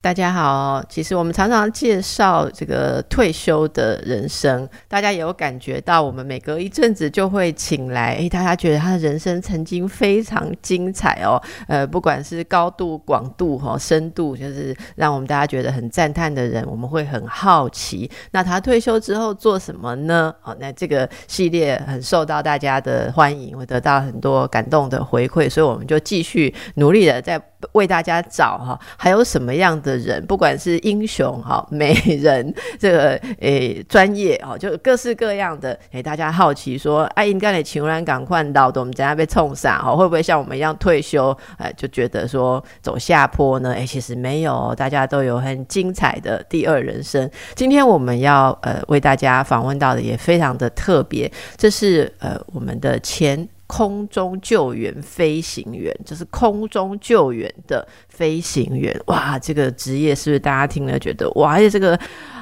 大家好，其实我们常常介绍这个退休的人生，大家也有感觉到，我们每隔一阵子就会请来，诶，大家觉得他的人生曾经非常精彩哦，呃，不管是高度、广度、哈深度，就是让我们大家觉得很赞叹的人，我们会很好奇，那他退休之后做什么呢？哦，那这个系列很受到大家的欢迎，会得到很多感动的回馈，所以我们就继续努力的在。为大家找哈，还有什么样的人？不管是英雄哈、美人，这个诶专业哦，就各式各样的。诶，大家好奇说，哎，应该得情然赶快到的，我们等下被冲散哈，会不会像我们一样退休？哎，就觉得说走下坡呢？哎，其实没有，大家都有很精彩的第二人生。今天我们要呃为大家访问到的也非常的特别，这是呃我们的前。空中救援飞行员，就是空中救援的飞行员。哇，这个职业是不是大家听了觉得哇，而且这个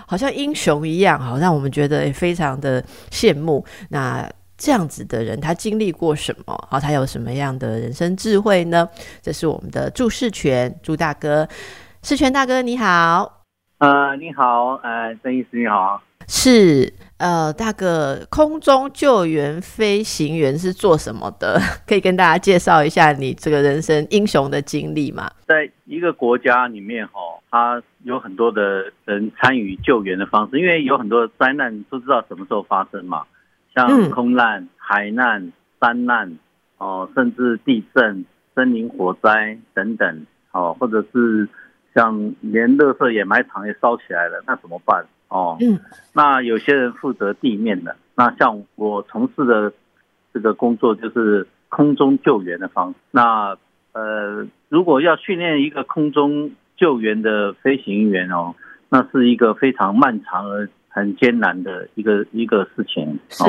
好像英雄一样，好让我们觉得非常的羡慕。那这样子的人，他经历过什么？好，他有什么样的人生智慧呢？这是我们的祝世权朱大哥，世权大哥你好。呃，你好，呃，郑医师你好。是。呃，大哥，空中救援飞行员是做什么的？可以跟大家介绍一下你这个人生英雄的经历吗？在一个国家里面，哈，他有很多的人参与救援的方式，因为有很多灾难不知道什么时候发生嘛，像空难、海难、山难，哦，甚至地震、森林火灾等等，哦，或者是像连垃圾掩埋场也烧起来了，那怎么办？哦，嗯，那有些人负责地面的，那像我从事的这个工作就是空中救援的方。那呃，如果要训练一个空中救援的飞行员哦，那是一个非常漫长而很艰难的一个一个事情。是，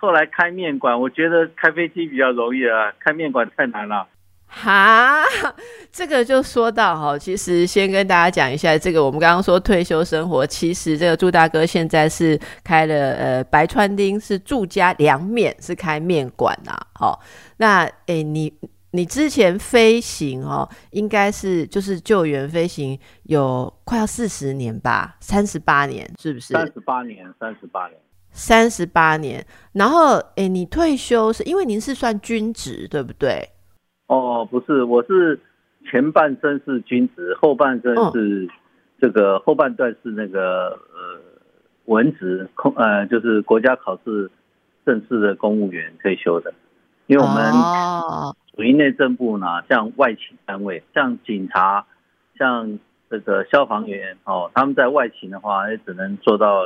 后来开面馆，我觉得开飞机比较容易啊，开面馆太难了。哈，这个就说到哈，其实先跟大家讲一下，这个我们刚刚说退休生活，其实这个朱大哥现在是开了呃白川町是住家凉面，是开面馆呐。好，那诶你你之前飞行哦，应该是就是救援飞行有快要四十年吧，三十八年是不是？三十八年，三十八年，三十八年。然后诶，你退休是因为您是算军职对不对？哦，不是，我是前半生是军职，后半生是这个后半段是那个呃文职空呃就是国家考试正式的公务员退休的，因为我们属于内政部呢，像外勤单位，像警察，像这个消防员哦，他们在外勤的话也只能做到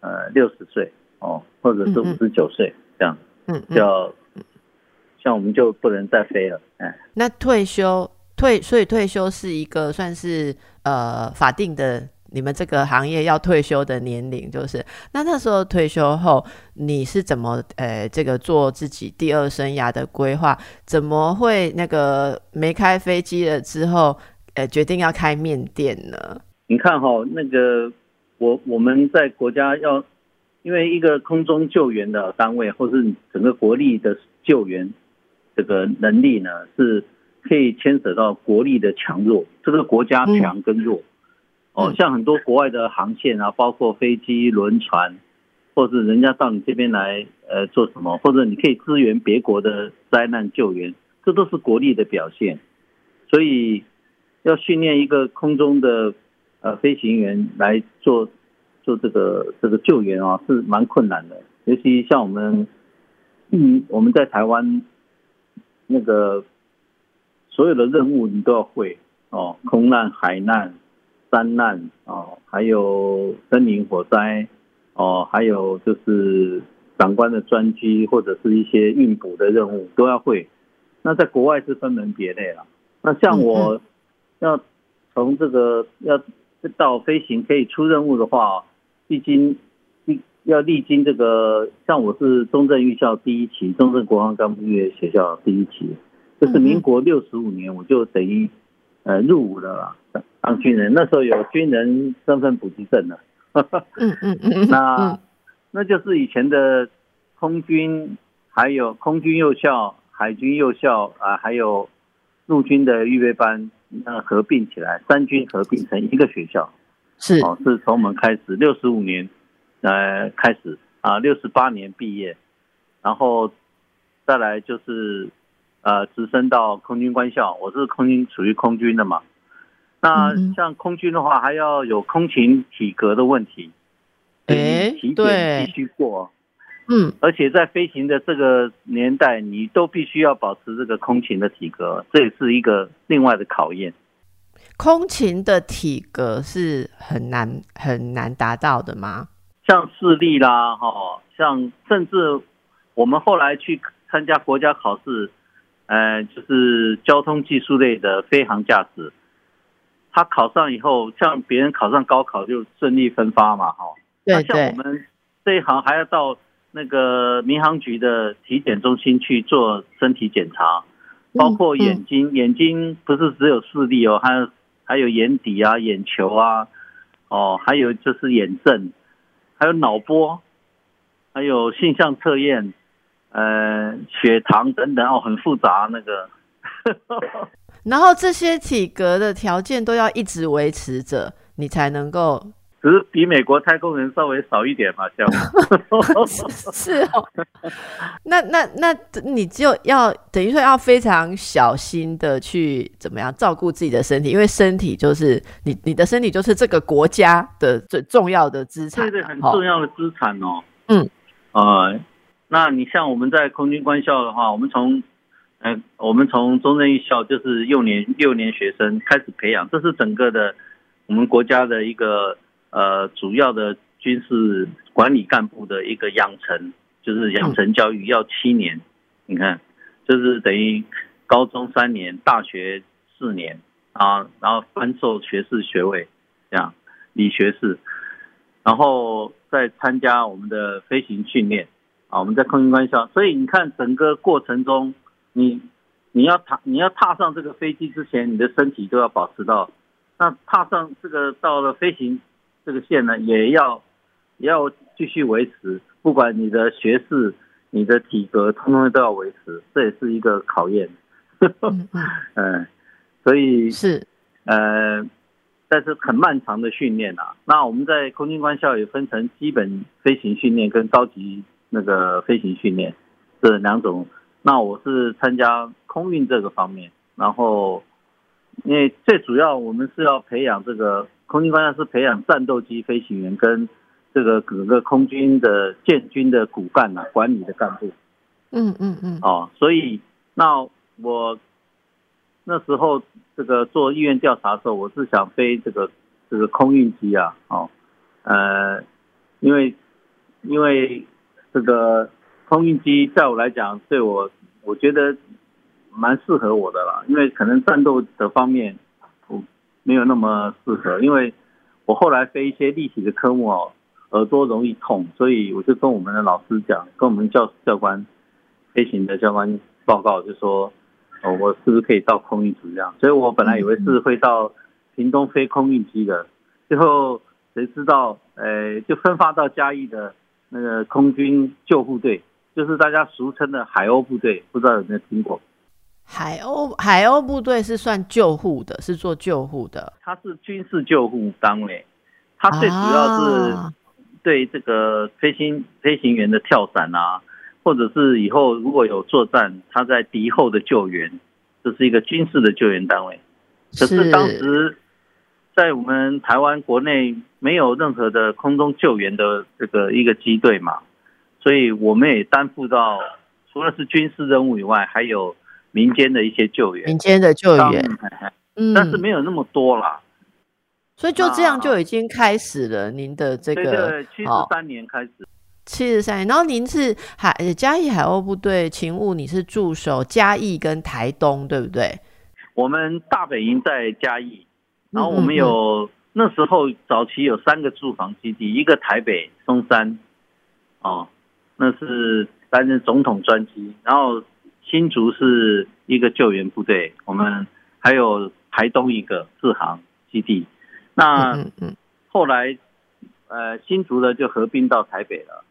呃六十岁哦，或者是五十九岁这样，嗯，叫。像我们就不能再飞了，哎，那退休退，所以退休是一个算是呃法定的，你们这个行业要退休的年龄，就是那那时候退休后，你是怎么呃这个做自己第二生涯的规划？怎么会那个没开飞机了之后，呃决定要开面店呢？你看哈，那个我我们在国家要，因为一个空中救援的单位，或是整个国力的救援。这个能力呢，是可以牵扯到国力的强弱，这个国家强跟弱。哦，像很多国外的航线啊，包括飞机、轮船，或者人家到你这边来，呃，做什么，或者你可以支援别国的灾难救援，这都是国力的表现。所以，要训练一个空中的呃飞行员来做做这个这个救援啊，是蛮困难的。尤其像我们，嗯，我们在台湾。那个所有的任务你都要会哦，空难、海难、山难哦，还有森林火灾哦，还有就是长官的专机或者是一些运补的任务都要会。那在国外是分门别类了。那像我要从这个要到飞行可以出任务的话，历经历要历经这个，像我是中正预校第一期，中正国防干部学校第一期，就是民国六十五年，我就等于呃入伍了啦，当军人。那时候有军人身份补给证的。嗯嗯嗯，那那就是以前的空军，还有空军幼校、海军幼校啊，还有陆军的预备班，那合并起来，三军合并成一个学校。是哦，是从我们开始六十五年，呃，开始啊，六十八年毕业，然后再来就是呃，直升到空军官校。我是空军，属于空军的嘛。那像空军的话，还要有空勤体格的问题，哎，体检必须过。嗯，而且在飞行的这个年代，你都必须要保持这个空勤的体格，这也是一个另外的考验。空勤的体格是很难很难达到的吗？像视力啦，哈，像甚至我们后来去参加国家考试，呃，就是交通技术类的飞行驾驶，他考上以后，像别人考上高考就顺利分发嘛，哈。对对。像我们这一行还要到那个民航局的体检中心去做身体检查，包括眼睛，眼睛不是只有视力哦，还有。还有眼底啊、眼球啊，哦，还有就是眼症，还有脑波，还有性向测验，呃，血糖等等哦，很复杂那个。然后这些体格的条件都要一直维持着，你才能够。只是比美国太空人稍微少一点嘛，像 是哦。那那那你就要等于说要非常小心的去怎么样照顾自己的身体，因为身体就是你你的身体就是这个国家的最重要的资产，对对，很重要的资产哦。嗯，呃，那你像我们在空军官校的话，我们从嗯我们从中正一校就是幼年幼年学生开始培养，这是整个的我们国家的一个。呃，主要的军事管理干部的一个养成，就是养成教育要七年，你看，就是等于高中三年，大学四年啊，然后颁授学士学位，这样，理学士，然后再参加我们的飞行训练啊，我们在空军官校，所以你看整个过程中，你你要踏你要踏上这个飞机之前，你的身体都要保持到，那踏上这个到了飞行。这个线呢，也要也要继续维持，不管你的学识、你的体格，通通都要维持，这也是一个考验。嗯，所以是呃，但是很漫长的训练啊。那我们在空军官校也分成基本飞行训练跟高级那个飞行训练这两种。那我是参加空运这个方面，然后因为最主要我们是要培养这个。空军官校是培养战斗机飞行员跟这个各个空军的建军的骨干呐，管理的干部。嗯嗯嗯。哦，所以那我那时候这个做意愿调查的时候，我是想飞这个这个空运机啊，哦，呃，因为因为这个空运机在我来讲，对我我觉得蛮适合我的啦，因为可能战斗的方面。没有那么适合，因为我后来飞一些立体的科目哦，耳朵容易痛，所以我就跟我们的老师讲，跟我们教教官飞行的教官报告，就说哦，我是不是可以到空运组这样？所以我本来以为是会到屏东飞空运机的，最后谁知道，呃，就分发到嘉义的那个空军救护队，就是大家俗称的海鸥部队，不知道有没有听过？海鸥海鸥部队是算救护的，是做救护的。它是军事救护单位，它最主要是对这个飞行飞行员的跳伞啊，或者是以后如果有作战，他在敌后的救援，这是一个军事的救援单位。可是当时在我们台湾国内没有任何的空中救援的这个一个机队嘛，所以我们也担负到除了是军事任务以外，还有。民间的一些救援，民间的救援，嗯，但是没有那么多啦，所以就这样就已经开始了。您的这个七十三年开始，七十三年，然后您是海嘉义海鸥部队勤务，你是驻守嘉义跟台东，对不对？我们大本营在嘉义，然后我们有那时候早期有三个驻防基地，一个台北松山，哦，那是担任总统专机，然后。新竹是一个救援部队，我们还有台东一个自航基地，那后来呃新竹的就合并到台北了，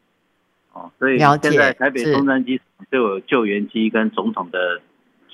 哦，所以现在台北松山机场就有救援机跟总统的。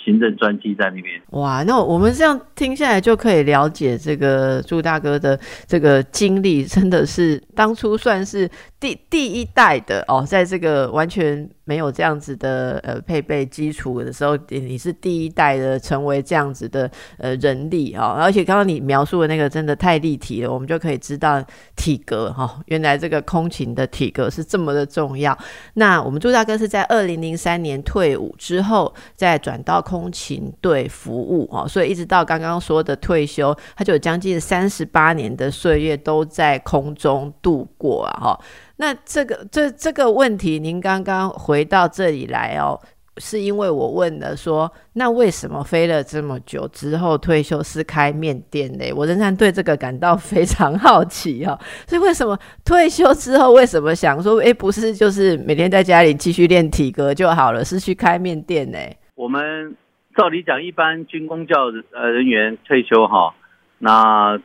行政专机在那边哇，那我们这样听下来就可以了解这个朱大哥的这个经历，真的是当初算是第第一代的哦，在这个完全没有这样子的呃配备基础的时候，你是第一代的成为这样子的呃人力啊，而且刚刚你描述的那个真的太立体了，我们就可以知道体格哈，原来这个空勤的体格是这么的重要。那我们朱大哥是在二零零三年退伍之后，再转到。空勤队服务哦，所以一直到刚刚说的退休，他就有将近三十八年的岁月都在空中度过啊哈。那这个这这个问题，您刚刚回到这里来哦，是因为我问了说，那为什么飞了这么久之后退休是开面店呢？我仍然对这个感到非常好奇哦。所以为什么退休之后为什么想说，哎，不是就是每天在家里继续练体格就好了，是去开面店呢？我们照理讲，一般军工教呃人员退休哈，那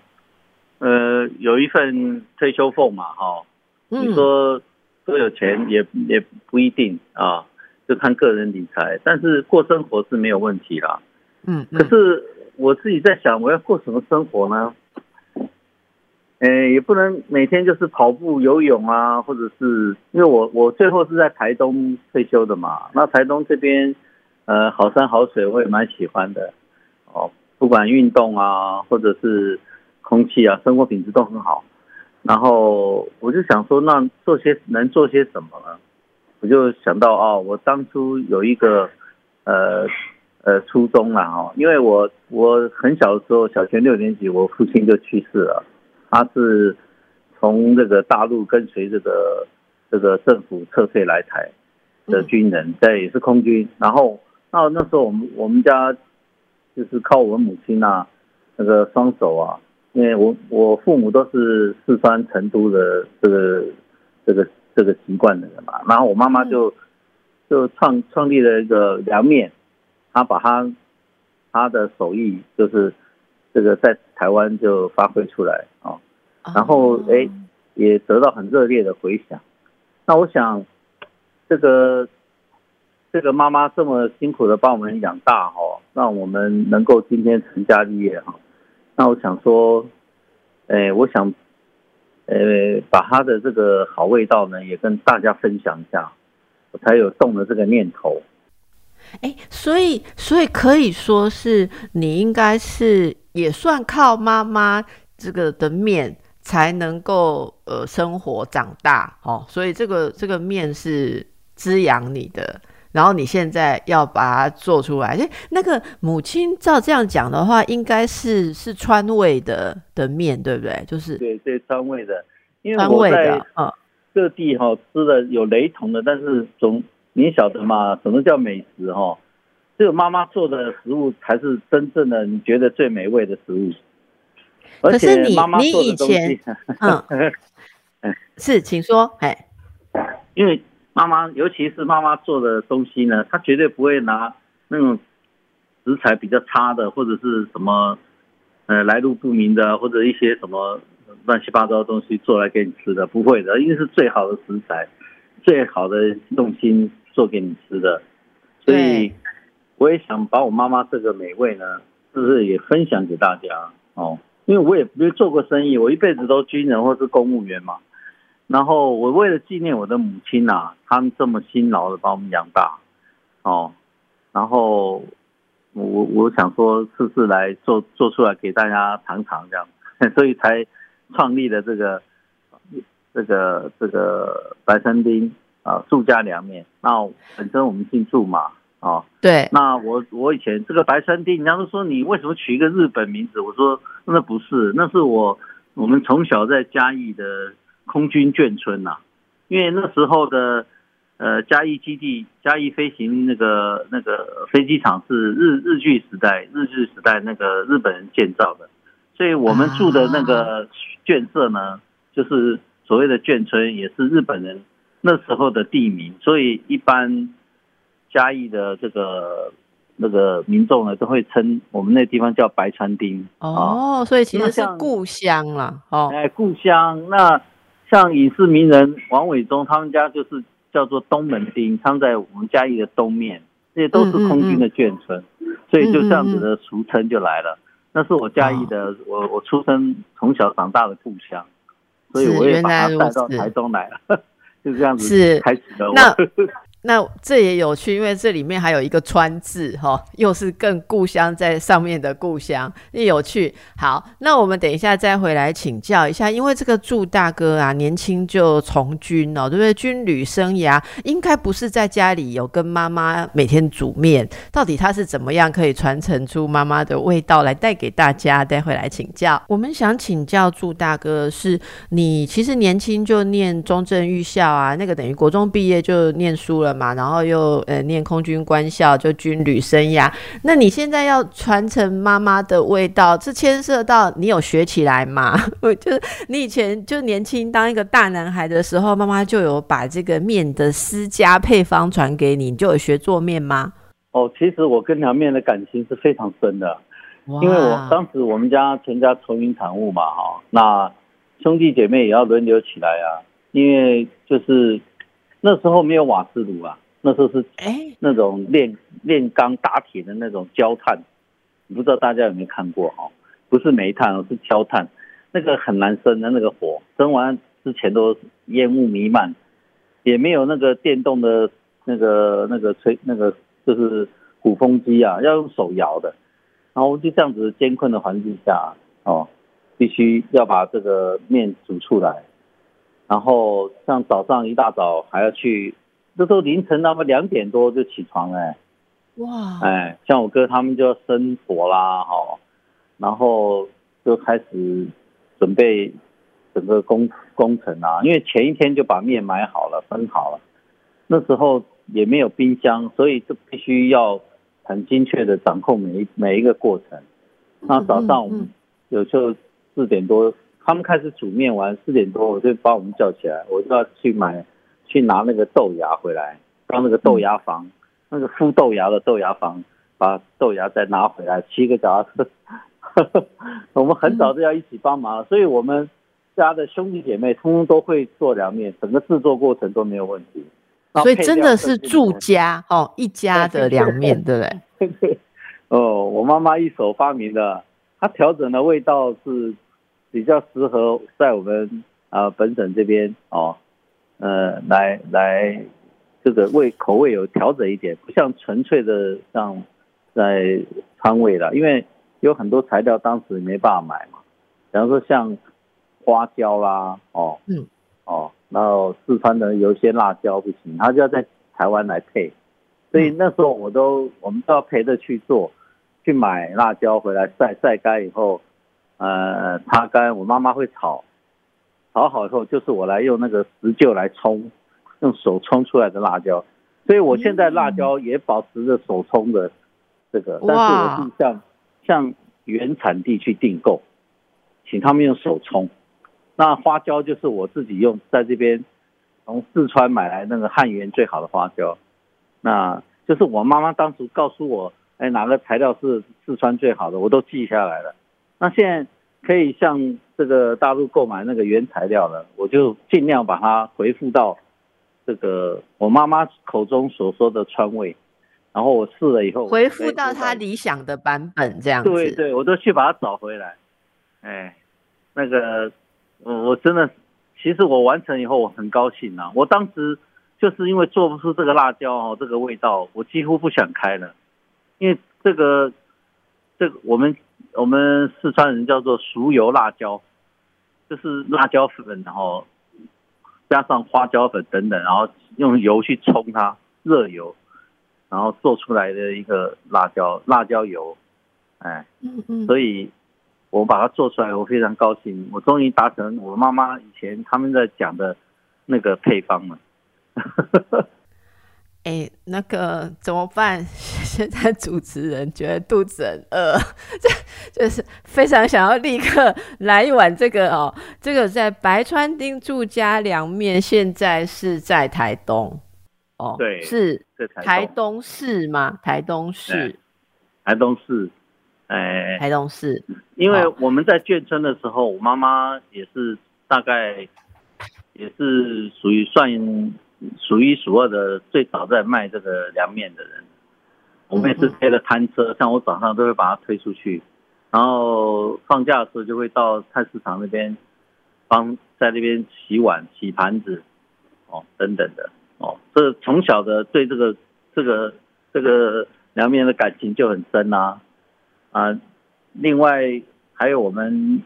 呃有一份退休俸嘛哈，你说多有钱也也不一定啊，就看个人理财，但是过生活是没有问题啦。嗯，可是我自己在想，我要过什么生活呢？哎，也不能每天就是跑步、游泳啊，或者是因为我我最后是在台东退休的嘛，那台东这边。呃，好山好水我也蛮喜欢的，哦，不管运动啊，或者是空气啊，生活品质都很好。然后我就想说，那做些能做些什么呢？我就想到哦，我当初有一个呃呃初衷了哈，因为我我很小的时候，小学六年级，我父亲就去世了，他是从这个大陆跟随这个这个政府撤退来台的军人，在也是空军，然后。那那时候我们我们家就是靠我母亲呐，那个双手啊，因为我我父母都是四川成都的这个这个这个籍贯的人嘛，然后我妈妈就就创创立了一个凉面，她把她她的手艺就是这个在台湾就发挥出来啊，然后哎也得到很热烈的回响，那我想这个。这个妈妈这么辛苦的把我们养大哈，让我们能够今天成家立业哈。那我想说，哎，我想，呃，把他的这个好味道呢，也跟大家分享一下，我才有动了这个念头。哎，所以，所以可以说是你应该是也算靠妈妈这个的面才能够呃生活长大哦。所以这个这个面是滋养你的。然后你现在要把它做出来，哎，那个母亲照这样讲的话，应该是是川味的的面，对不对？就是对对川味的，因为我在各地哈吃的有雷同的，但是总你晓得嘛，什么叫美食哈？只有妈妈做的食物才是真正的你觉得最美味的食物。可是你你以前 嗯，是，请说，哎，因为。妈妈，尤其是妈妈做的东西呢，她绝对不会拿那种食材比较差的，或者是什么呃来路不明的，或者一些什么乱七八糟的东西做来给你吃的，不会的，因为是最好的食材，最好的用心做给你吃的。所以我也想把我妈妈这个美味呢，是不是也分享给大家哦？因为我也没做过生意，我一辈子都军人或是公务员嘛。然后我为了纪念我的母亲呐，他们这么辛劳的把我们养大，哦，然后我我想说试试来做做出来给大家尝尝这样，所以才创立了这个这个这个白山丁啊住家凉面。那本身我们姓祝嘛，啊，对。那我我以前这个白山丁，人家都说你为什么取一个日本名字？我说那不是，那是我我们从小在嘉义的。空军眷村呐，因为那时候的呃嘉义基地、嘉义飞行那个那个飞机场是日日据时代、日据时代那个日本人建造的，所以我们住的那个眷舍呢，就是所谓的眷村，也是日本人那时候的地名，所以一般嘉义的这个那个民众呢都会称我们那地方叫白川町。哦，所以其实是故乡了。哦，哎，故乡。那像影视名人王伟忠他们家就是叫做东门町，他们在我们嘉义的东面，这些都是空军的眷村，所以就这样子的俗称就来了。那是我嘉义的，我我出生从小长大的故乡，所以我也把他带到台中来了，就这样子开始了。那那这也有趣，因为这里面还有一个川字哈，又是更故乡在上面的故乡，也有趣。好，那我们等一下再回来请教一下，因为这个祝大哥啊，年轻就从军哦，对不对？军旅生涯应该不是在家里有跟妈妈每天煮面，到底他是怎么样可以传承出妈妈的味道来带给大家？待会来请教。我们想请教祝大哥，是你其实年轻就念中正预校啊，那个等于国中毕业就念书了。嘛，然后又呃念空军官校，就军旅生涯。那你现在要传承妈妈的味道，这牵涉到你有学起来吗？就是你以前就年轻当一个大男孩的时候，妈妈就有把这个面的私家配方传给你，你就有学做面吗？哦，其实我跟凉面的感情是非常深的，因为我当时我们家全家愁云惨雾嘛，哈，那兄弟姐妹也要轮流起来啊，因为就是。那时候没有瓦斯炉啊，那时候是哎那种炼炼钢打铁的那种焦炭，不知道大家有没有看过哦？不是煤炭哦，是焦炭，那个很难生的那个火，生完之前都烟雾弥漫，也没有那个电动的那个那个吹那个就是鼓风机啊，要用手摇的，然后就这样子艰困的环境下哦，必须要把这个面煮出来。然后像早上一大早还要去，这时候凌晨那么两点多就起床哎，哇，哎，像我哥他们就要生火啦哈，然后就开始准备整个工工程啊，因为前一天就把面买好了分好了，那时候也没有冰箱，所以就必须要很精确的掌控每一每一个过程。那早上我们有时候四点多。他们开始煮面完四点多，我就把我们叫起来，我就要去买，去拿那个豆芽回来，到那个豆芽房，那个孵豆芽的豆芽房，把豆芽再拿回来，骑个脚踏车。我们很早就要一起帮忙，所以我们家的兄弟姐妹通通都会做凉面，整个制作过程都没有问题。所以真的是住家哦，一家的凉面，对不对？哦，我妈妈一手发明的，她调整的味道是。比较适合在我们啊本省这边哦，呃，来来这个味口味有调整一点，不像纯粹的像在川味了，因为有很多材料当时没办法买嘛，比方说像花椒啦，哦，嗯，哦，然后四川的有一些辣椒不行，他就要在台湾来配，所以那时候我都我们都要陪着去做，去买辣椒回来晒晒干以后。呃，擦干，我妈妈会炒，炒好以后就是我来用那个石臼来冲，用手冲出来的辣椒，所以我现在辣椒也保持着手冲的这个，但是我是向向原产地去订购，请他们用手冲。那花椒就是我自己用，在这边从四川买来那个汉源最好的花椒，那就是我妈妈当时告诉我，哎，哪个材料是四川最好的，我都记下来了。那现在可以向这个大陆购买那个原材料了，我就尽量把它回复到这个我妈妈口中所说的川味，然后我试了以后，回复到他理想的版本这样子。对对，我都去把它找回来。哎，那个我我真的，其实我完成以后我很高兴啊！我当时就是因为做不出这个辣椒哦，这个味道，我几乎不想开了，因为这个这个我们。我们四川人叫做熟油辣椒，就是辣椒粉，然后加上花椒粉等等，然后用油去冲它，热油，然后做出来的一个辣椒辣椒油，哎，嗯嗯，所以我把它做出来，我非常高兴，我终于达成我妈妈以前他们在讲的那个配方了。哎，那个怎么办？现在主持人觉得肚子很饿，这就是非常想要立刻来一碗这个哦。这个在白川町住家凉面，现在是在台东哦，对，是台东市吗？台东市台东市，哎，台东市，因为我们在眷村的时候，我妈妈也是大概也是属于算数一数二的最早在卖这个凉面的人。我们也是推了摊车，像我早上都会把它推出去，然后放假的时候就会到菜市场那边帮在那边洗碗、洗盘子，哦，等等的，哦，这从小的对这个这个这个凉面的感情就很深呐，啊，另外还有我们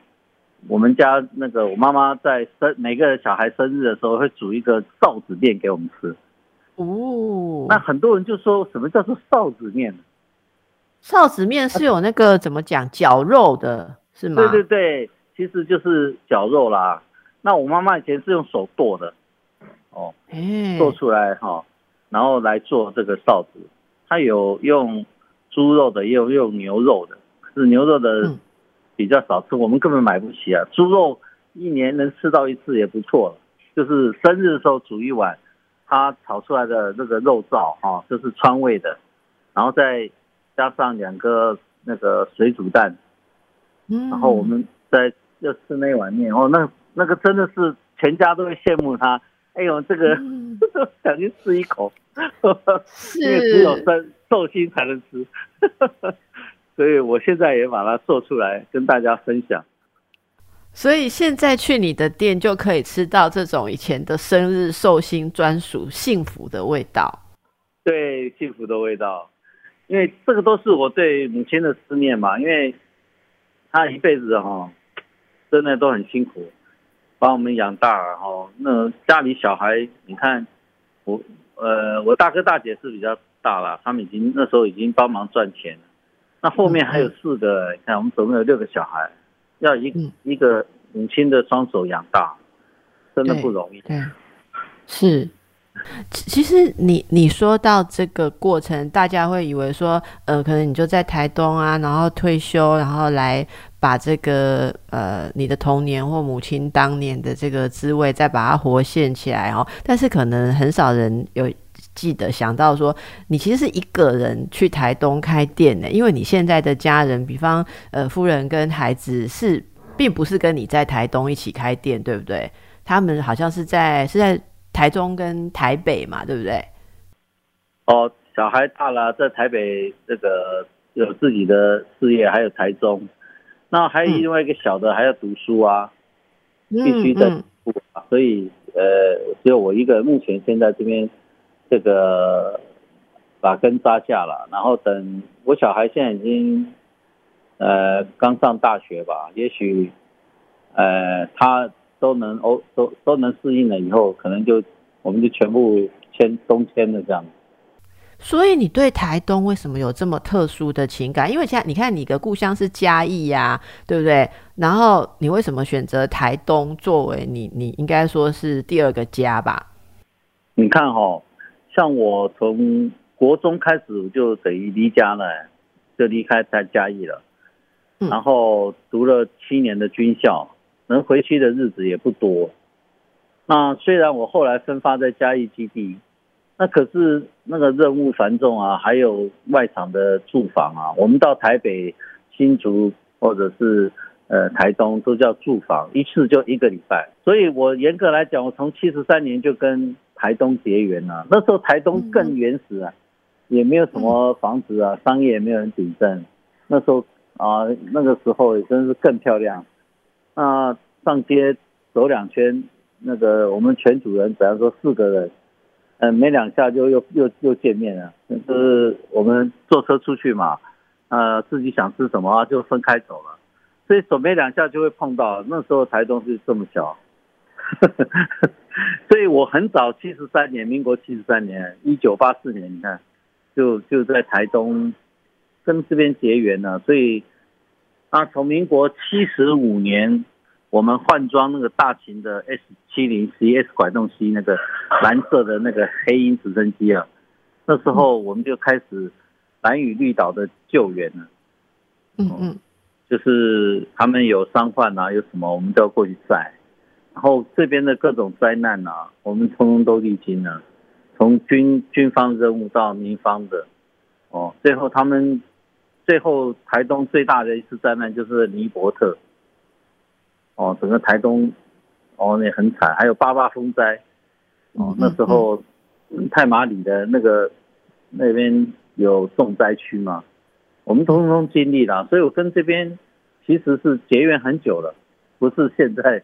我们家那个我妈妈在生每个小孩生日的时候会煮一个臊子面给我们吃。哦，那很多人就说什么叫做臊子面？臊子面是有那个怎么讲绞肉的，是吗？对对对，其实就是绞肉啦。那我妈妈以前是用手剁的，哦，剁出来哈，然后来做这个臊子。它有用猪肉的，也有用牛肉的，可是牛肉的比较少吃，我们根本买不起啊。猪肉一年能吃到一次也不错了，就是生日的时候煮一碗。它炒出来的那个肉燥啊，就是川味的，然后再加上两个那个水煮蛋，嗯，然后我们再要吃那碗面哦，那那个真的是全家都会羡慕他。哎呦，这个 想去吃一口，因为只有生寿星才能吃，所以我现在也把它做出来跟大家分享。所以现在去你的店就可以吃到这种以前的生日寿星专属幸福的味道。对，幸福的味道，因为这个都是我对母亲的思念嘛。因为她一辈子哈，真的都很辛苦，把我们养大哈。那家里小孩，你看我呃，我大哥大姐是比较大了，他们已经那时候已经帮忙赚钱了。那后面还有四个，你看我们总共有六个小孩。要一一个母亲的双手养大，真的不容易。对，是。其实你你说到这个过程，大家会以为说，呃，可能你就在台东啊，然后退休，然后来把这个呃你的童年或母亲当年的这个滋味，再把它活现起来哦。但是可能很少人有。记得想到说，你其实是一个人去台东开店的，因为你现在的家人，比方呃夫人跟孩子是，并不是跟你在台东一起开店，对不对？他们好像是在是在台中跟台北嘛，对不对？哦，小孩大了，在台北这个有自己的事业，还有台中，那还有另外一个小的还要读书啊，必须在读，所以呃，只有我一个，目前现在这边。这个把根扎下了，然后等我小孩现在已经呃刚上大学吧，也许呃他都能哦都都能适应了以后，可能就我们就全部迁东迁了这样。所以你对台东为什么有这么特殊的情感？因为现在你看你的故乡是嘉义呀，对不对？然后你为什么选择台东作为你你应该说是第二个家吧？你看哈。像我从国中开始就等于离家了，就离开在嘉义了，然后读了七年的军校，能回去的日子也不多。那虽然我后来分发在嘉义基地，那可是那个任务繁重啊，还有外场的驻防啊，我们到台北、新竹或者是呃台东都叫住房，一次就一个礼拜。所以我严格来讲，我从七十三年就跟。台东结缘啊，那时候台东更原始啊，也没有什么房子啊，商业也没有人顶镇。那时候啊，那个时候也真是更漂亮。那上街走两圈，那个我们全组人，比方说四个人，嗯，没两下就又又又见面了。就是我们坐车出去嘛，呃，自己想吃什么就分开走了，所以走没两下就会碰到。那时候台东是这么小。所以我很早，七十三年，民国七十三年，一九八四年，你看，就就在台东跟这边结缘了。所以，啊，从民国七十五年，我们换装那个大型的 S 七零 C S 拐动机，那个蓝色的那个黑鹰直升机啊，那时候我们就开始蓝屿绿岛的救援了。嗯嗯，就是他们有伤患啊，有什么，我们都要过去载。然后这边的各种灾难啊，我们通通都历经了，从军军方任务到民方的，哦，最后他们最后台东最大的一次灾难就是尼伯特，哦，整个台东哦那很惨，还有八八风灾，哦那时候太马里的那个那边有重灾区嘛，我们通通经历了，所以我跟这边其实是结缘很久了，不是现在，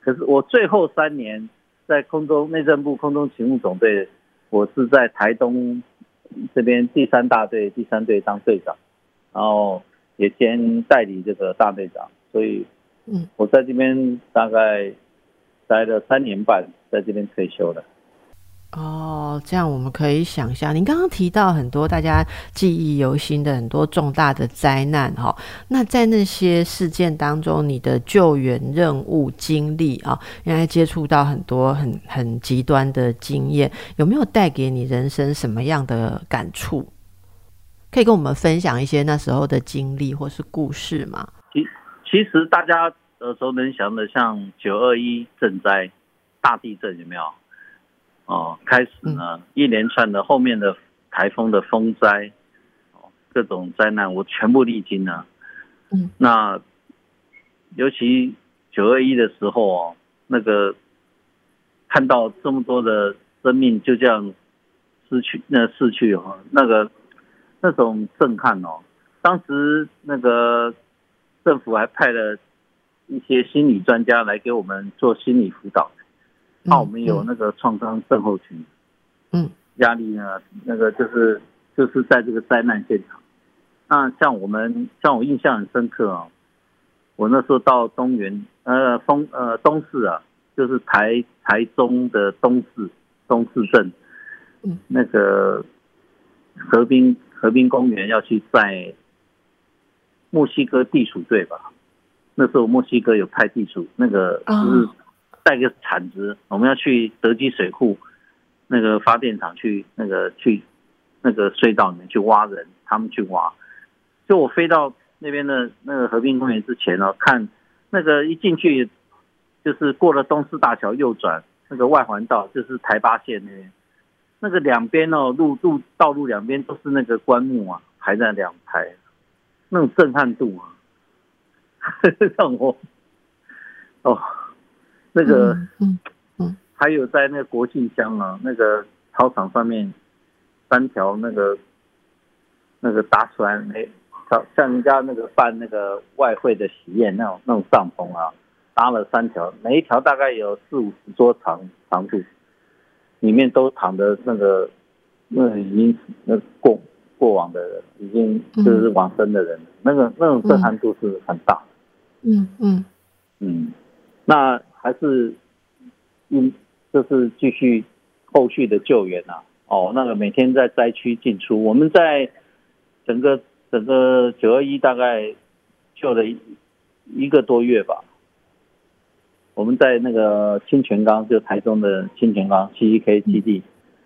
可是我最后三年在空中内政部空中勤务总队，我是在台东这边第三大队第三队当队长。然后也兼代理这个大队长，所以，嗯，我在这边大概待了三年半，在这边退休了。哦，这样我们可以想象，您刚刚提到很多大家记忆犹新的很多重大的灾难哈，那在那些事件当中，你的救援任务经历啊，应该接触到很多很很极端的经验，有没有带给你人生什么样的感触？可以跟我们分享一些那时候的经历或是故事吗？其其实大家耳熟能详的，像九二一震灾、大地震有没有？哦，开始呢一连串的后面的台风的风灾，哦，各种灾难我全部历经了。嗯，那尤其九二一的时候哦，那个看到这么多的生命就这样失去，那逝去哦，那个。那种震撼哦，当时那个政府还派了一些心理专家来给我们做心理辅导，怕我们有那个创伤症候群，嗯，压力呢，那个就是就是在这个灾难现场。那像我们像我印象很深刻啊，我那时候到东园呃丰呃东市啊，就是台台中的东市东市镇，嗯，那个河滨。河滨公园要去载墨西哥地鼠队吧？那时候墨西哥有派地鼠，那个就是带个铲子，我们要去德基水库那个发电厂去那个去那个隧道里面去挖人，他们去挖。就我飞到那边的那个河滨公园之前呢，看那个一进去就是过了东四大桥右转那个外环道，就是台八线那边。那个两边哦，路路道路两边都是那个棺木啊，排在两排，那种震撼度啊，让我哦，那个嗯嗯，还有在那个国庆乡啊，那个操场上面三条那个那个搭出来，哎，像像人家那个办那个外汇的喜宴那种那种帐篷啊，搭了三条，每一条大概有四五十桌长长度。里面都躺着那个，那已经那过过往的人，已经就是往生的人，那个那种震撼度是很大。嗯嗯嗯，那还是嗯，就是继续后续的救援啊。哦，那个每天在灾区进出，我们在整个整个九二一大概救了一一个多月吧。我们在那个清泉岗，就台中的清泉岗 C E K 基地，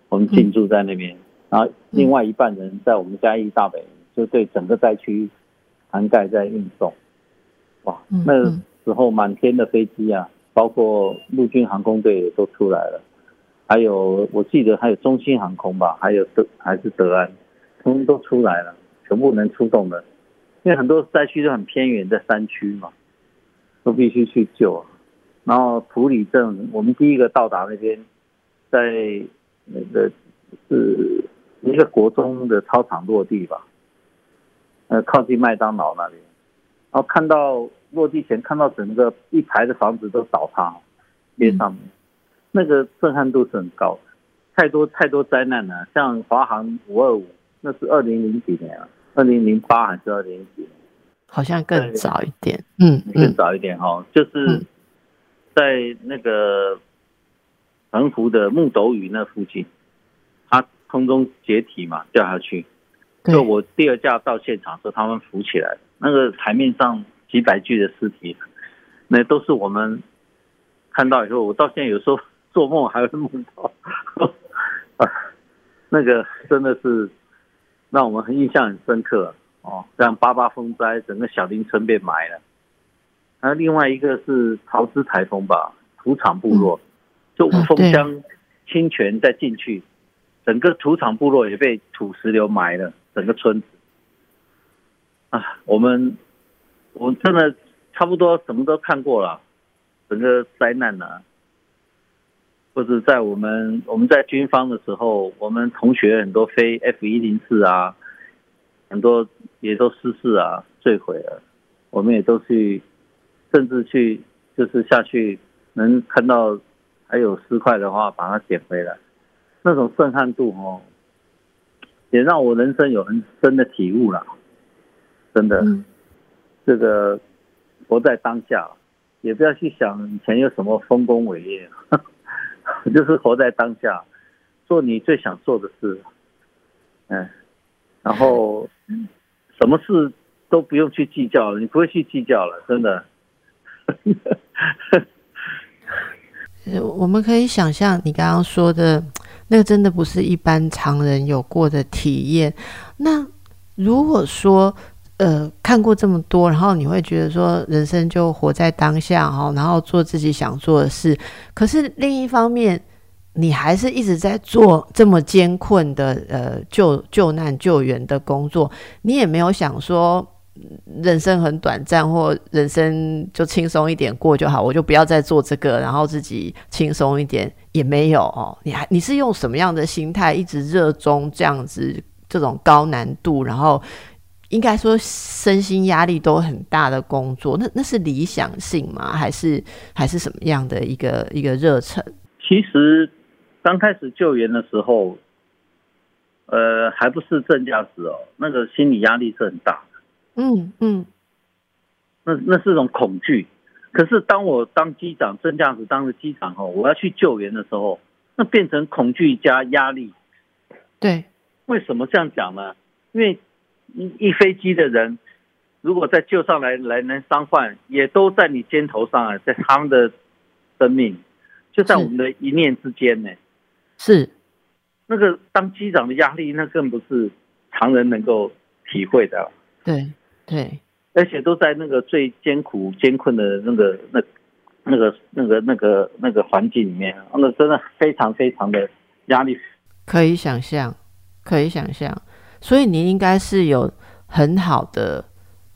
我们进驻在那边。然后另外一半人在我们嘉义大北，就对整个灾区涵盖在运送。哇，那时候满天的飞机啊，包括陆军航空队也都出来了，还有我记得还有中兴航空吧，还有德还是德安，他们都出来了，全部能出动的。因为很多灾区都很偏远，在山区嘛，都必须去救。然后普里镇，我们第一个到达那边，在那个是一个国中的操场落地吧，呃，靠近麦当劳那里，然后看到落地前看到整个一排的房子都倒塌，边上面，那个震撼度是很高的，太多太多灾难了，像华航五二五，那是二零零几年啊，二零零八还是二零零几年？好像更早一点，嗯，更早一点哈，就是。在那个横湖的木斗屿那附近，它空中解体嘛，掉下去。就我第二架到现场时候，他们浮起来，那个台面上几百具的尸体，那都是我们看到以后，我到现在有时候 做梦还会梦到，啊，那个真的是让我们很印象很深刻哦。像八八风灾，整个小林村被埋了。那另外一个是桃枝台风吧，土场部落，就五峰乡清泉再进去，整个土场部落也被土石流埋了，整个村子。啊，我们我真的差不多什么都看过了，整个灾难呢，或者在我们我们在军方的时候，我们同学很多飞 F 一零四啊，很多也都失事啊，坠毁了，我们也都去，甚至去就是下去能看到还有尸块的话，把它捡回来，那种震撼度哦，也让我人生有很深的体悟了。真的，这个活在当下，也不要去想以前有什么丰功伟业，就是活在当下，做你最想做的事，嗯，然后什么事都不用去计较，你不会去计较了，真的。我们可以想象你刚刚说的那个，真的不是一般常人有过的体验。那如果说，呃，看过这么多，然后你会觉得说，人生就活在当下哈，然后做自己想做的事。可是另一方面，你还是一直在做这么艰困的呃救救难救援的工作，你也没有想说人生很短暂，或人生就轻松一点过就好，我就不要再做这个，然后自己轻松一点也没有哦。你还你是用什么样的心态，一直热衷这样子这种高难度，然后？应该说，身心压力都很大的工作，那那是理想性吗？还是还是什么样的一个一个热忱？其实刚开始救援的时候，呃，还不是正驾驶哦，那个心理压力是很大的。嗯嗯，那那是种恐惧。可是当我当机长，正驾驶当了机长后，我要去救援的时候，那变成恐惧加压力。对，为什么这样讲呢？因为一一飞机的人，如果再救上来来能伤患，也都在你肩头上啊，在他们的生命就在我们的一念之间呢。是，那个当机长的压力，那更不是常人能够体会的。对对，而且都在那个最艰苦艰困的那个那那个那个那个那个环境里面，那真的非常非常的压力。可以想象，可以想象。所以您应该是有很好的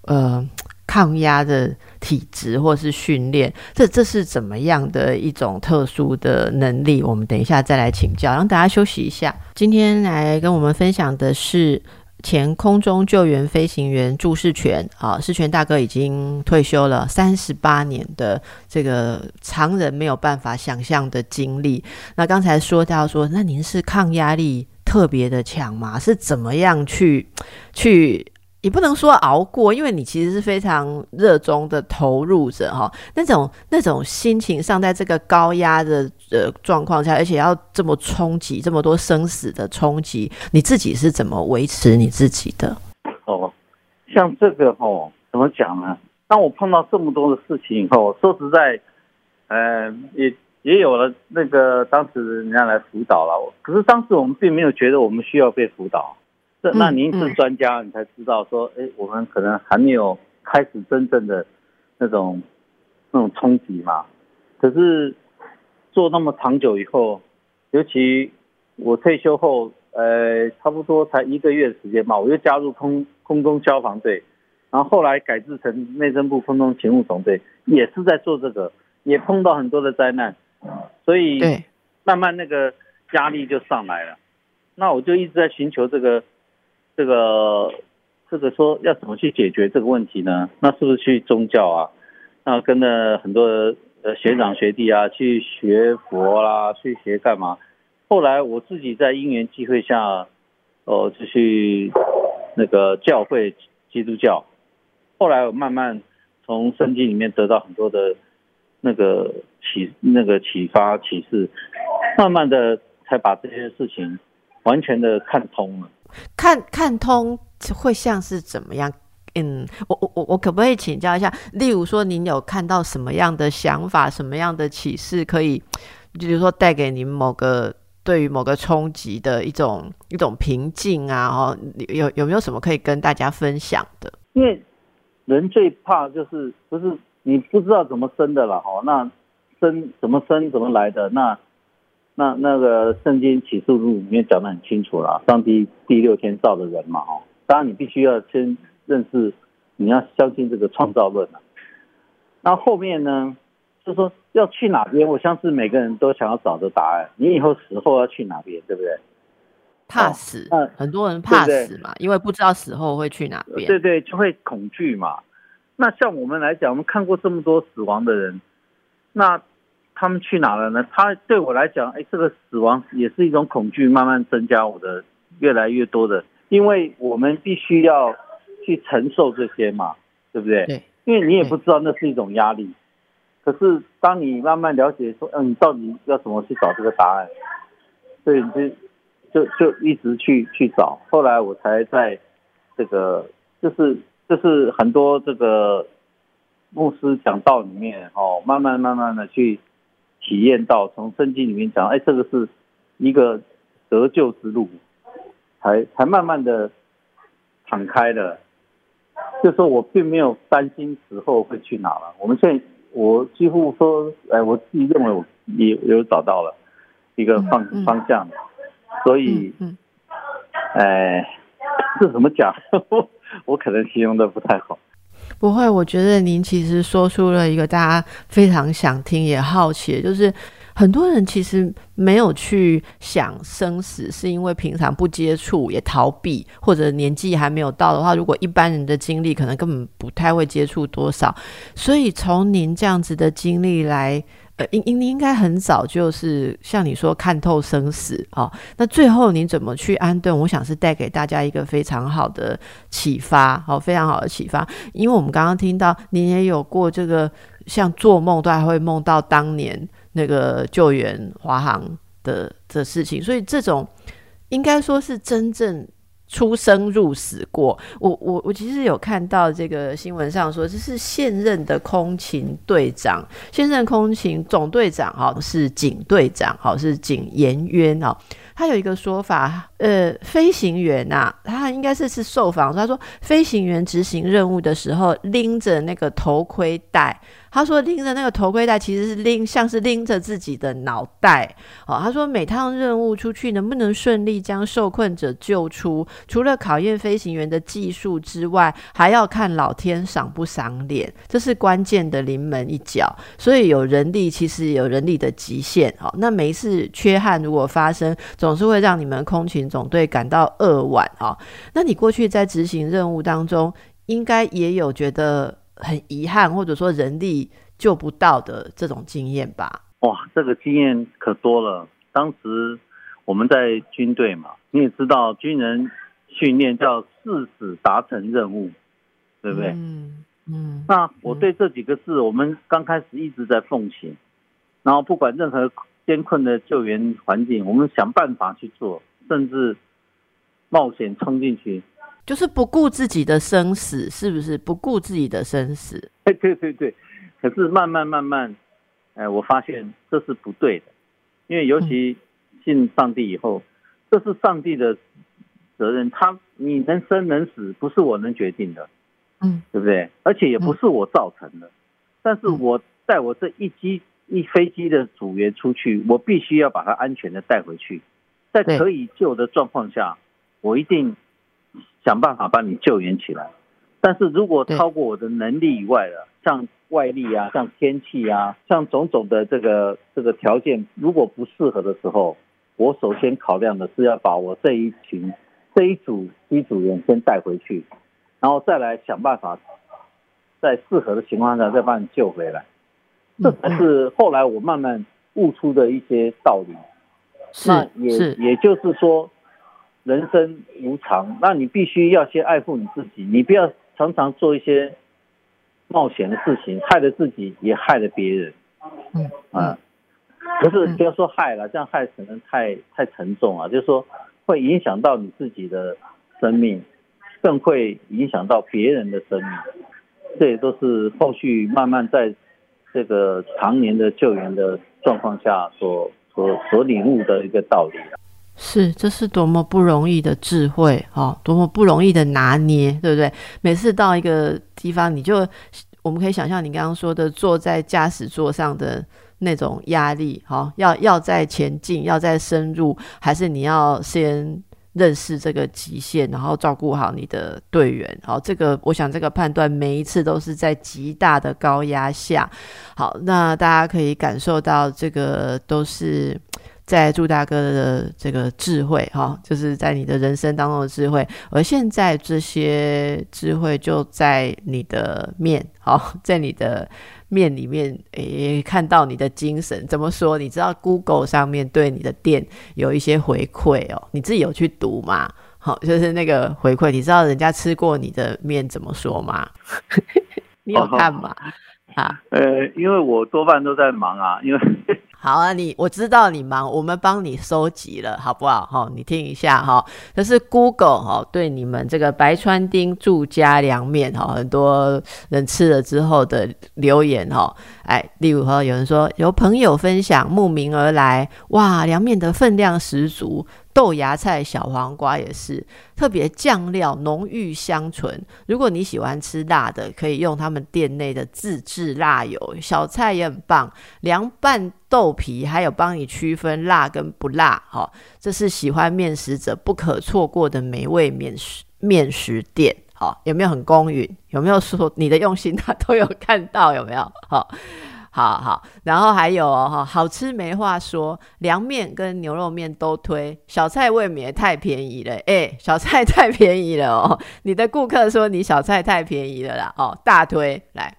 呃抗压的体质或是训练，这这是怎么样的一种特殊的能力？我们等一下再来请教，让大家休息一下。今天来跟我们分享的是前空中救援飞行员祝世权啊，世权大哥已经退休了三十八年的这个常人没有办法想象的经历。那刚才说到说，那您是抗压力？特别的强吗？是怎么样去去？也不能说熬过，因为你其实是非常热衷的投入者哈。那种那种心情上，在这个高压的呃状况下，而且要这么冲击，这么多生死的冲击，你自己是怎么维持你自己的？哦，像这个哦，怎么讲呢？当我碰到这么多的事情以后，说实在，呃，也。也有了那个当时人家来辅导了，可是当时我们并没有觉得我们需要被辅导。这那您是专家，你才知道说，哎，我们可能还没有开始真正的那种那种冲击嘛。可是做那么长久以后，尤其我退休后，呃，差不多才一个月的时间吧，我又加入空空中消防队，然后后来改制成内政部空中勤务总队，也是在做这个，也碰到很多的灾难。所以，慢慢那个压力就上来了。那我就一直在寻求这个，这个，这个说要怎么去解决这个问题呢？那是不是去宗教啊？那跟着很多呃学长学弟啊去学佛啦，去学干嘛？后来我自己在因缘机会下，哦，就去那个教会基督教。后来我慢慢从圣经里面得到很多的。那个启那个启发启示，慢慢的才把这些事情完全的看通了。看看通会像是怎么样？嗯，我我我我可不可以请教一下？例如说，您有看到什么样的想法、什么样的启示，可以，比如说带给您某个对于某个冲击的一种一种平静啊？哦，有有没有什么可以跟大家分享的？因为人最怕就是不是。你不知道怎么生的了哈，那生怎么生怎么来的？那那那个圣经启示录里面讲的很清楚了，上帝第六天造的人嘛哦。当然你必须要先认识你要相信这个创造论啊。那后面呢，就说要去哪边，我相信每个人都想要找的答案。你以后死后要去哪边，对不对？怕死，很多人怕死嘛，因为不知道死后会去哪边。对对，就会恐惧嘛。那像我们来讲，我们看过这么多死亡的人，那他们去哪了呢？他对我来讲，哎，这个死亡也是一种恐惧，慢慢增加我的越来越多的，因为我们必须要去承受这些嘛，对不对？对。因为你也不知道那是一种压力，可是当你慢慢了解说，嗯，你到底要怎么去找这个答案？所以就。就就一直去去找，后来我才在这个就是就是很多这个牧师讲道里面哦，慢慢慢慢的去体验到，从圣经里面讲，哎，这个是一个得救之路，才才慢慢的敞开了。就说我并没有担心死后会去哪了。我们现在我几乎说，哎，我自己认为我也有找到了一个方方向。所以，嗯，哎，这怎么讲？我可能形容的不太好。不会，我觉得您其实说出了一个大家非常想听也好奇，就是很多人其实没有去想生死，是因为平常不接触也逃避，或者年纪还没有到的话，如果一般人的经历可能根本不太会接触多少。所以从您这样子的经历来。呃，应应应该很早就是像你说看透生死哦。那最后你怎么去安顿？我想是带给大家一个非常好的启发，好，非常好的启发。因为我们刚刚听到您也有过这个像做梦都还会梦到当年那个救援华航的的事情，所以这种应该说是真正。出生入死过，我我我其实有看到这个新闻上说，这是现任的空勤队长，现任空勤总队长哈是警队长哈是警严渊哦，他有一个说法，呃，飞行员呐，他应该是是受访，他说飞行员执行任务的时候拎着那个头盔带。他说拎着那个头盔带，其实是拎，像是拎着自己的脑袋。哦，他说每趟任务出去能不能顺利将受困者救出，除了考验飞行员的技术之外，还要看老天赏不赏脸，这是关键的临门一脚。所以有人力，其实有人力的极限。哦，那每一次缺憾如果发生，总是会让你们空勤总队感到扼腕。哦，那你过去在执行任务当中，应该也有觉得。很遗憾，或者说人力救不到的这种经验吧。哇，这个经验可多了。当时我们在军队嘛，你也知道，军人训练叫誓死达成任务，对不对？嗯嗯。那我对这几个字，我们刚开始一直在奉行，然后不管任何艰困的救援环境，我们想办法去做，甚至冒险冲进去。就是不顾自己的生死，是不是不顾自己的生死？哎，对对对。可是慢慢慢慢，哎，我发现这是不对的，因为尤其信上帝以后，这是上帝的责任。他你能生能死，不是我能决定的，嗯，对不对？而且也不是我造成的。但是我在我这一机一飞机的组员出去，我必须要把他安全的带回去，在可以救的状况下，我一定。想办法把你救援起来，但是如果超过我的能力以外的，像外力啊，像天气啊，像种种的这个这个条件，如果不适合的时候，我首先考量的是要把我这一群这一组机组员先带回去，然后再来想办法，在适合的情况下再把你救回来。这才是后来我慢慢悟出的一些道理。那也也就是说。人生无常，那你必须要先爱护你自己，你不要常常做一些冒险的事情，害了自己也害了别人。嗯啊，不是不要说害了，这样害可能太太沉重啊，就是说会影响到你自己的生命，更会影响到别人的生命。这也都是后续慢慢在这个常年的救援的状况下所所所领悟的一个道理啊是，这是多么不容易的智慧哦，多么不容易的拿捏，对不对？每次到一个地方，你就我们可以想象你刚刚说的坐在驾驶座上的那种压力，哈，要要在前进，要在深入，还是你要先认识这个极限，然后照顾好你的队员。好，这个我想这个判断每一次都是在极大的高压下。好，那大家可以感受到这个都是。在祝大哥的这个智慧哈，就是在你的人生当中的智慧，而现在这些智慧就在你的面，好，在你的面里面，诶，看到你的精神。怎么说？你知道 Google 上面对你的店有一些回馈哦，你自己有去读吗？好，就是那个回馈，你知道人家吃过你的面怎么说吗？你有看吗？啊，呃，因为我多半都在忙啊，因为。好啊，你我知道你忙，我们帮你收集了，好不好？哈，你听一下哈，这是 Google 哈对你们这个白川町住家凉面哈，很多人吃了之后的留言哈，哎，例如哈，有人说有朋友分享慕名而来，哇，凉面的分量十足。豆芽菜、小黄瓜也是特别酱料浓郁香醇。如果你喜欢吃辣的，可以用他们店内的自制辣油。小菜也很棒，凉拌豆皮还有帮你区分辣跟不辣。哈，这是喜欢面食者不可错过的美味面食面食店。好，有没有很公允？有没有说你的用心他都有看到？有没有？好。好好，然后还有哈，好吃没话说，凉面跟牛肉面都推，小菜未免太便宜了，哎，小菜太便宜了哦，你的顾客说你小菜太便宜了啦，哦，大推来。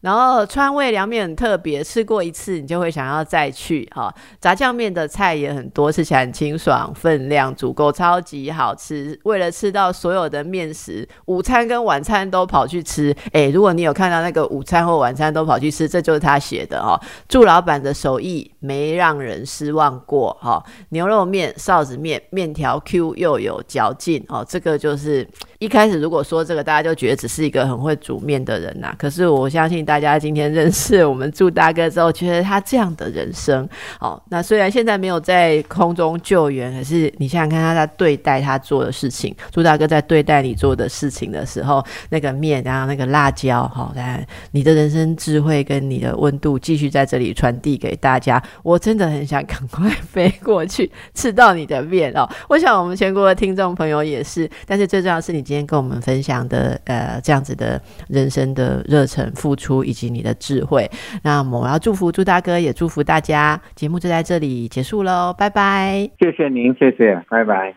然后川味凉面很特别，吃过一次你就会想要再去哈。炸酱面的菜也很多，吃起来很清爽，分量足够，超级好吃。为了吃到所有的面食，午餐跟晚餐都跑去吃。诶，如果你有看到那个午餐或晚餐都跑去吃，这就是他写的哈。祝老板的手艺没让人失望过哈。牛肉面、臊子面，面条 Q 又有嚼劲哦。这个就是一开始如果说这个，大家就觉得只是一个很会煮面的人呐。可是我相信。大家今天 认识我们祝大哥之后，觉得他这样的人生，哦，那虽然现在没有在空中救援，可是你想想看他在对待他做的事情，祝大哥在对待你做的事情的时候，那个面，然后那个辣椒，哈，来，你的人生智慧跟你的温度继续在这里传递给大家。我真的很想赶快 飞过去吃到你的面哦。我想我们全国的听众朋友也是，但是最重要的是你今天跟我们分享的，呃，这样子的人生的热忱付出。以及你的智慧，那么我要祝福朱大哥，也祝福大家。节目就在这里结束喽，拜拜。谢谢您，谢谢，拜拜。